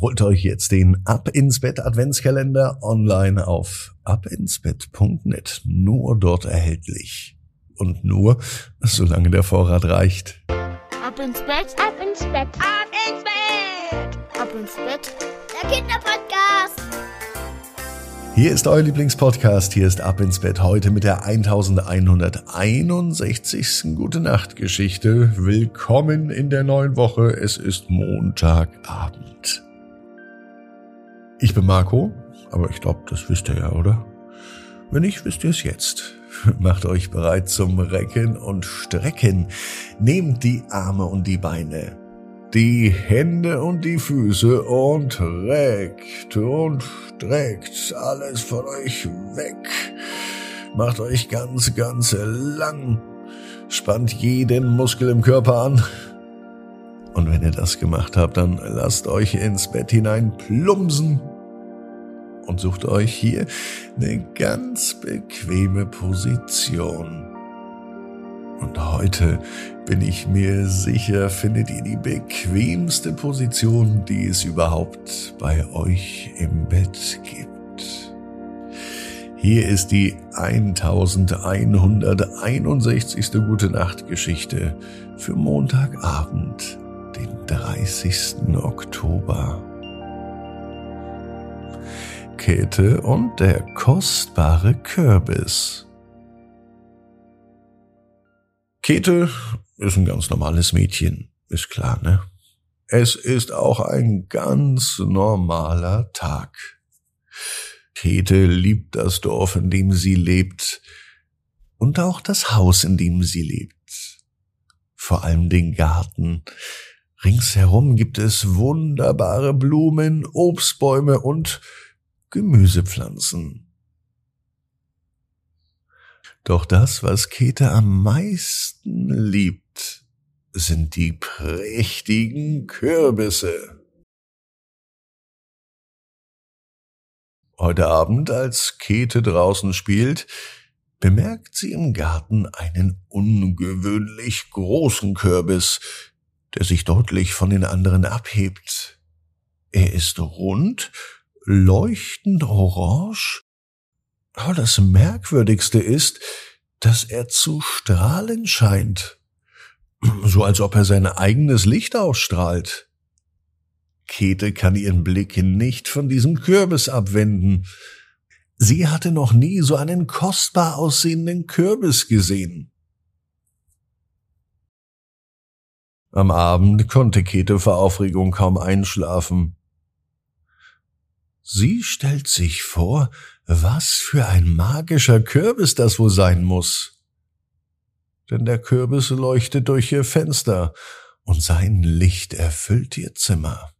Holt euch jetzt den Ab ins Bett Adventskalender online auf abinsbett.net. Nur dort erhältlich. Und nur, solange der Vorrat reicht. Ab ins Bett, ab ins Bett, ab ins Bett, ab ins Bett. Der Kinderpodcast. Hier ist euer Lieblingspodcast. Hier ist Ab ins Bett heute mit der 1161. Gute Nacht Geschichte. Willkommen in der neuen Woche. Es ist Montagabend. Ich bin Marco, aber ich glaube, das wisst ihr ja, oder? Wenn nicht, wisst ihr es jetzt. Macht euch bereit zum Recken und Strecken. Nehmt die Arme und die Beine, die Hände und die Füße und reckt und streckt alles von euch weg. Macht euch ganz, ganz lang. Spannt jeden Muskel im Körper an und wenn ihr das gemacht habt, dann lasst euch ins Bett hinein plumpsen und sucht euch hier eine ganz bequeme Position. Und heute bin ich mir sicher, findet ihr die bequemste Position, die es überhaupt bei euch im Bett gibt. Hier ist die 1161. Gute Nacht Geschichte für Montagabend, den 30. Oktober. Käthe und der kostbare Kürbis. Käthe ist ein ganz normales Mädchen, ist klar, ne? Es ist auch ein ganz normaler Tag. Käthe liebt das Dorf, in dem sie lebt, und auch das Haus, in dem sie lebt. Vor allem den Garten. Ringsherum gibt es wunderbare Blumen, Obstbäume und Gemüsepflanzen. Doch das, was Käthe am meisten liebt, sind die prächtigen Kürbisse. Heute Abend, als Käthe draußen spielt, bemerkt sie im Garten einen ungewöhnlich großen Kürbis, der sich deutlich von den anderen abhebt. Er ist rund leuchtend orange? Aber das Merkwürdigste ist, dass er zu strahlen scheint. So als ob er sein eigenes Licht ausstrahlt. Käthe kann ihren Blick nicht von diesem Kürbis abwenden. Sie hatte noch nie so einen kostbar aussehenden Kürbis gesehen. Am Abend konnte Käthe vor Aufregung kaum einschlafen. Sie stellt sich vor, was für ein magischer Kürbis das wohl sein muss. Denn der Kürbis leuchtet durch ihr Fenster und sein Licht erfüllt ihr Zimmer.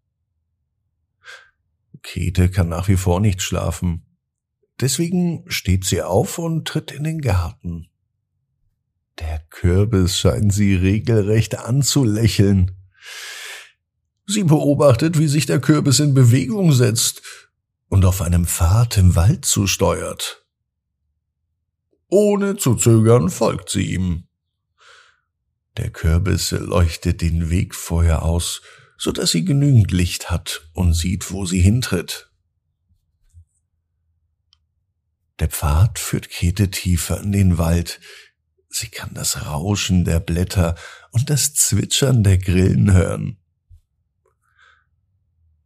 Käthe kann nach wie vor nicht schlafen. Deswegen steht sie auf und tritt in den Garten. Der Kürbis scheint sie regelrecht anzulächeln. Sie beobachtet, wie sich der Kürbis in Bewegung setzt und auf einem Pfad im Wald zusteuert. Ohne zu zögern folgt sie ihm. Der Kürbis leuchtet den Weg vorher aus, so dass sie genügend Licht hat und sieht, wo sie hintritt. Der Pfad führt Käthe tiefer in den Wald. Sie kann das Rauschen der Blätter und das Zwitschern der Grillen hören.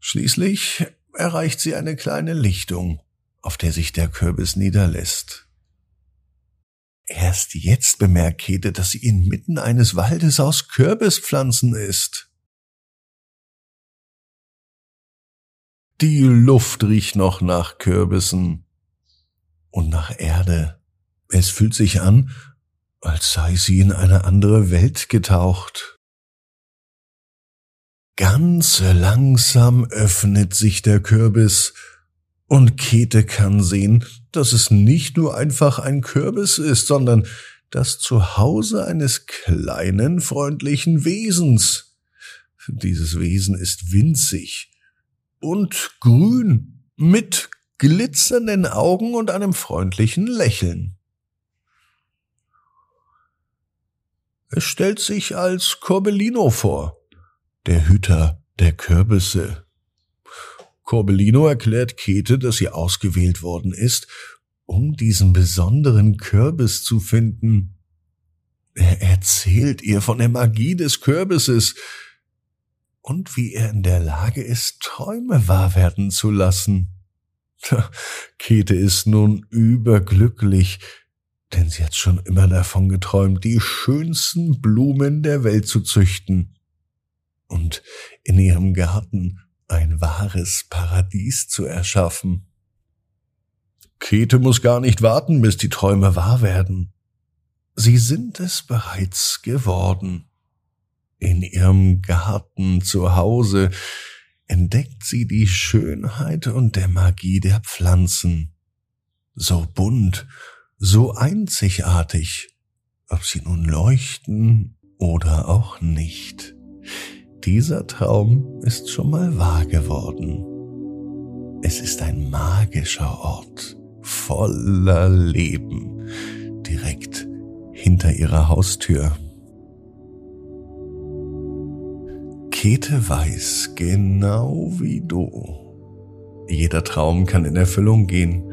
Schließlich erreicht sie eine kleine Lichtung, auf der sich der Kürbis niederlässt. Erst jetzt bemerkt Käthe, dass sie inmitten eines Waldes aus Kürbispflanzen ist. Die Luft riecht noch nach Kürbissen und nach Erde. Es fühlt sich an, als sei sie in eine andere Welt getaucht. Ganz langsam öffnet sich der Kürbis und Käthe kann sehen, dass es nicht nur einfach ein Kürbis ist, sondern das Zuhause eines kleinen, freundlichen Wesens. Dieses Wesen ist winzig und grün mit glitzernden Augen und einem freundlichen Lächeln. Es stellt sich als Corbellino vor der Hüter der Kürbisse. Corbellino erklärt Käthe, dass sie ausgewählt worden ist, um diesen besonderen Kürbis zu finden. Er erzählt ihr von der Magie des Kürbisses und wie er in der Lage ist, Träume wahr werden zu lassen. Käthe ist nun überglücklich, denn sie hat schon immer davon geträumt, die schönsten Blumen der Welt zu züchten und in ihrem Garten ein wahres Paradies zu erschaffen. Käthe muss gar nicht warten, bis die Träume wahr werden. Sie sind es bereits geworden. In ihrem Garten zu Hause entdeckt sie die Schönheit und der Magie der Pflanzen. So bunt, so einzigartig, ob sie nun leuchten oder auch nicht. Dieser Traum ist schon mal wahr geworden. Es ist ein magischer Ort voller Leben direkt hinter ihrer Haustür. Käthe weiß genau wie du. Jeder Traum kann in Erfüllung gehen.